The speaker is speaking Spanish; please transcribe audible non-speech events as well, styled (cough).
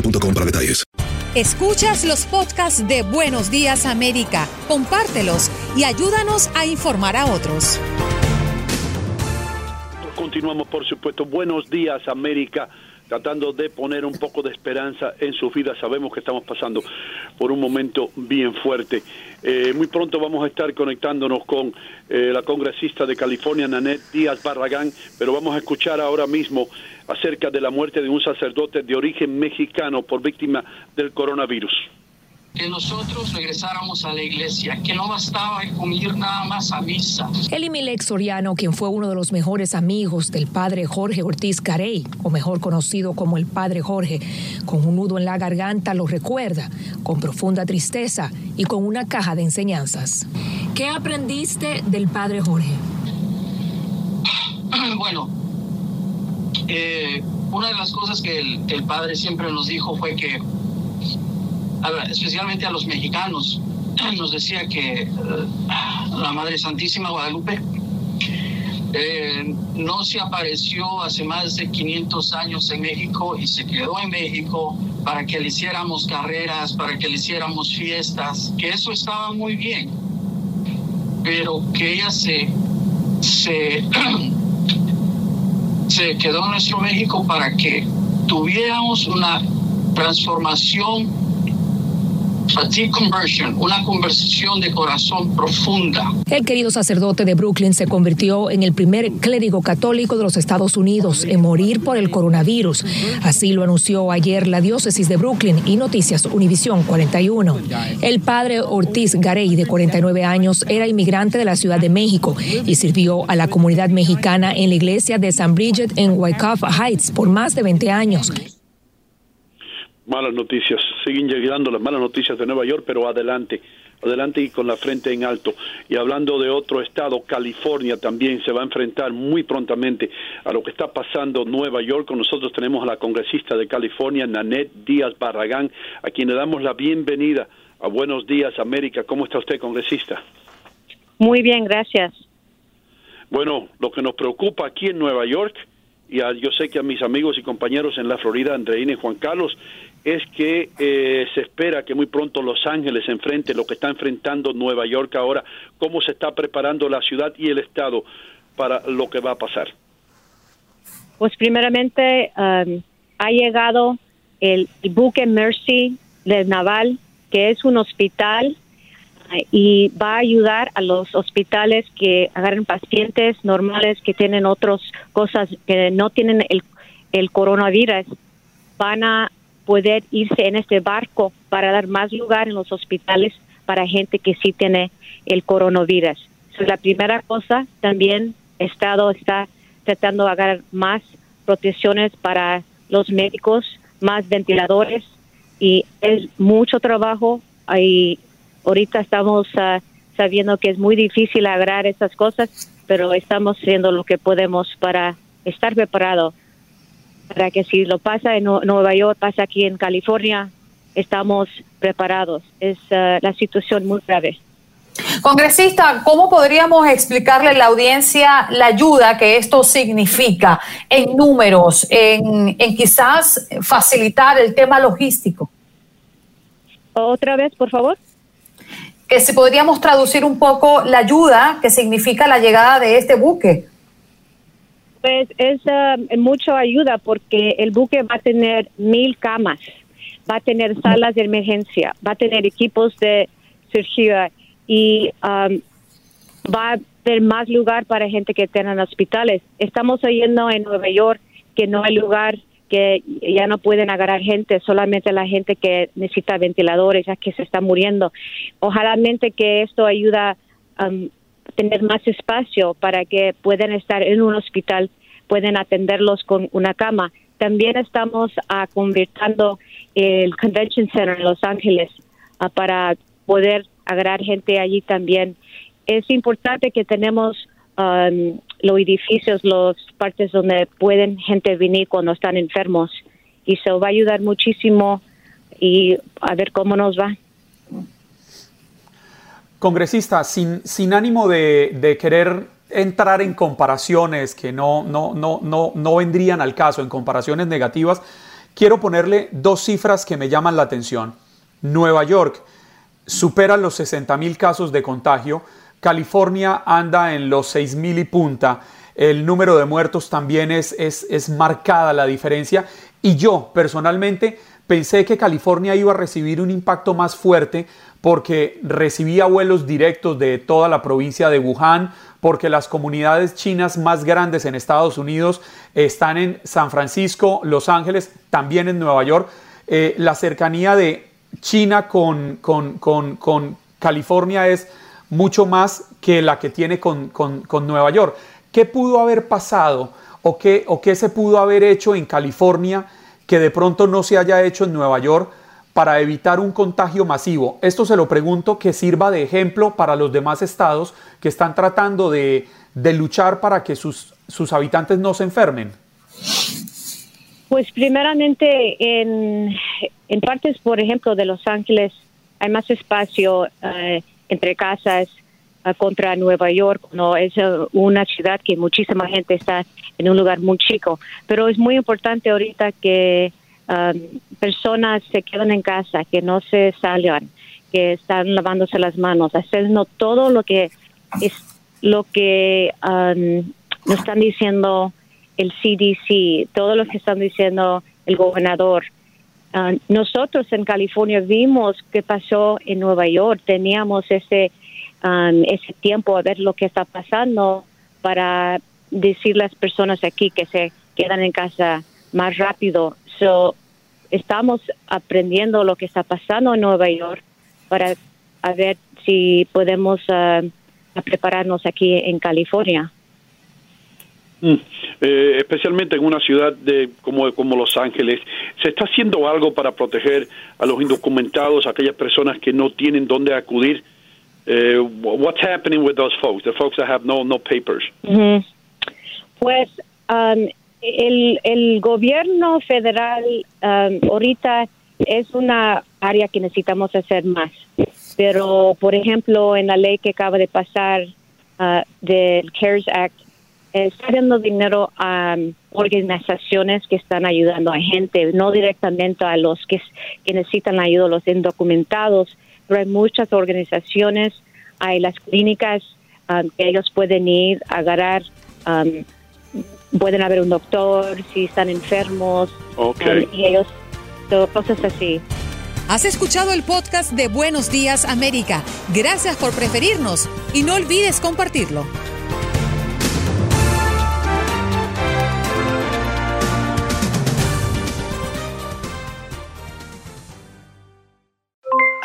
boostmobile.com para detalles. Escuchas los podcasts de Buenos Días América, compártelos y ayúdanos a informar a otros. Continuamos, por supuesto. Buenos días, América. Tratando de poner un poco de esperanza en sus vidas. Sabemos que estamos pasando por un momento bien fuerte. Eh, muy pronto vamos a estar conectándonos con eh, la congresista de California, Nanette Díaz Barragán, pero vamos a escuchar ahora mismo acerca de la muerte de un sacerdote de origen mexicano por víctima del coronavirus. que nosotros regresáramos a la iglesia, que no bastaba con ir nada más a misa. Elimilek Soriano, quien fue uno de los mejores amigos del padre Jorge Ortiz Carey, o mejor conocido como el padre Jorge, con un nudo en la garganta, lo recuerda con profunda tristeza y con una caja de enseñanzas. ¿Qué aprendiste del padre Jorge? (clears throat) Bueno, eh, una de las cosas que el, padre siempre nos dijo fue que, especialmente a los mexicanos, (clears throat) nos decía que eh, la Madre Santísima Guadalupe eh, no se apareció hace más de 500 años en México y se quedó en México para que le hiciéramos carreras, para que le hiciéramos fiestas, que eso estaba muy bien, pero que ella se, se, (clears throat) se quedó en nuestro México para que tuviéramos una transformación deep conversion, una conversión de corazón profunda. El querido sacerdote de Brooklyn se convirtió en el primer clérigo católico de los Estados Unidos en morir por el coronavirus. Así lo anunció ayer la diócesis de Brooklyn y Noticias Univisión 41. El padre Ortiz Garey, de 49 años, era inmigrante de la Ciudad de México y sirvió a la comunidad mexicana en la iglesia de San Bridget en Wyckoff Heights por más de 20 años. Malas noticias, siguen llegando las malas noticias de Nueva York, pero adelante, adelante y con la frente en alto. Y hablando de otro estado, California también se va a enfrentar muy prontamente a lo que está pasando en Nueva York. Con nosotros tenemos a la congresista de California, Nanette Díaz Barragán, a quien le damos la bienvenida a Buenos Días América. ¿Cómo está usted, congresista? Muy bien, gracias. Bueno, lo que nos preocupa aquí en Nueva York, y a- yo sé que a mis amigos y compañeros en la Florida, Andreina y Juan Carlos, es que eh, se espera que muy pronto Los Ángeles enfrente lo que está enfrentando Nueva York ahora, cómo se está preparando la ciudad y el estado para lo que va a pasar. Pues primeramente um, ha llegado el, el buque Mercy del Naval, que es un hospital y va a ayudar a los hospitales que agarren pacientes normales que tienen otras cosas que no tienen el, el coronavirus. Van a poder irse en este barco para dar más lugar en los hospitales para gente que sí tiene el coronavirus. Es la primera cosa. También el Estado está tratando de agarrar más protecciones para los médicos más ventiladores y es mucho trabajo. Y ahorita estamos ah, sabiendo que es muy difícil agarrar esas cosas, pero estamos haciendo lo que podemos para estar preparado para que si lo pasa en Nueva York, pasa aquí en California, estamos preparados. Es ah, la situación muy grave. Congresista, ¿cómo podríamos explicarle a la audiencia la ayuda que esto significa en números, en, quizás facilitar el tema logístico? Otra vez, por favor. Que si podríamos traducir un poco la ayuda que significa la llegada de este buque. Pues es uh, mucha ayuda porque el buque va a tener mil camas, va a tener salas de emergencia, va a tener equipos de cirugía y um, va a haber más lugar para gente que tengan hospitales. Estamos oyendo en Nueva York que no hay lugar que ya no pueden agarrar gente, solamente la gente que necesita ventiladores, ya que se está muriendo. Ojalá que esto ayuda um, a tener más espacio para que puedan estar en un hospital, pueden atenderlos con una cama. También estamos uh, convirtiendo el Convention Center en Los Ángeles uh, para poder agarrar gente allí también. Es importante que tenemos um, los edificios, las partes donde pueden gente venir cuando están enfermos y eso va a ayudar muchísimo y a ver cómo nos va. Congresista, sin, ánimo de, de querer entrar en comparaciones que no, no, no, no, no vendrían al caso, en comparaciones negativas, quiero ponerle dos cifras que me llaman la atención. Nueva York, supera los 60 mil casos de contagio. California anda en los 6 mil y punta. El número de muertos también es, es, es marcada la diferencia. Y yo personalmente pensé que California iba a recibir un impacto más fuerte porque recibía vuelos directos de toda la provincia de Wuhan, porque las comunidades chinas más grandes en Estados Unidos están en San Francisco, Los Ángeles, también en Nueva York. Eh, la cercanía de China con, California es mucho más que la que tiene con, Nueva York. ¿Qué pudo haber pasado o qué, o qué se pudo haber hecho en California que de pronto no se haya hecho en Nueva York para evitar un contagio masivo? Esto se lo pregunto que sirva de ejemplo para los demás estados que están tratando de, luchar para que sus, sus habitantes no se enfermen. Pues primeramente en, en partes, por ejemplo, de Los Ángeles hay más espacio eh, entre casas eh, contra Nueva York. No es eh, una ciudad que muchísima gente está en un lugar muy chico, pero es muy importante ahorita que um, personas se queden en casa, que no se salgan, que están lavándose las manos, haciendo todo lo que es lo que um, nos están diciendo el CDC, todo lo que están diciendo el gobernador Ah, nosotros en California vimos qué pasó en Nueva York, teníamos ese, um, ese tiempo a ver lo que está pasando para decir a las personas aquí que se quedan en casa más rápido. So, estamos aprendiendo lo que está pasando en Nueva York para ver si podemos ah, prepararnos aquí en California. Mm. Eh, especialmente en una ciudad de como, como Los Ángeles, ¿se está haciendo algo para proteger a los indocumentados, a aquellas personas que no tienen dónde acudir? Eh, what's happening with those folks, the folks that have no, no papers? Pues um, el, gobierno federal um, ahorita es una área que necesitamos hacer más. Pero, por ejemplo, en la ley que acaba de pasar uh, del CARES Act, está dando dinero a um, organizaciones que están ayudando a gente, no directamente a los que, necesitan ayuda, los indocumentados, pero hay muchas organizaciones, hay las clínicas um, que ellos pueden ir a agarrar, um, pueden haber un doctor si están enfermos, y ellos, cosas así. Has escuchado el podcast de Buenos Días América. Gracias por preferirnos y no olvides compartirlo.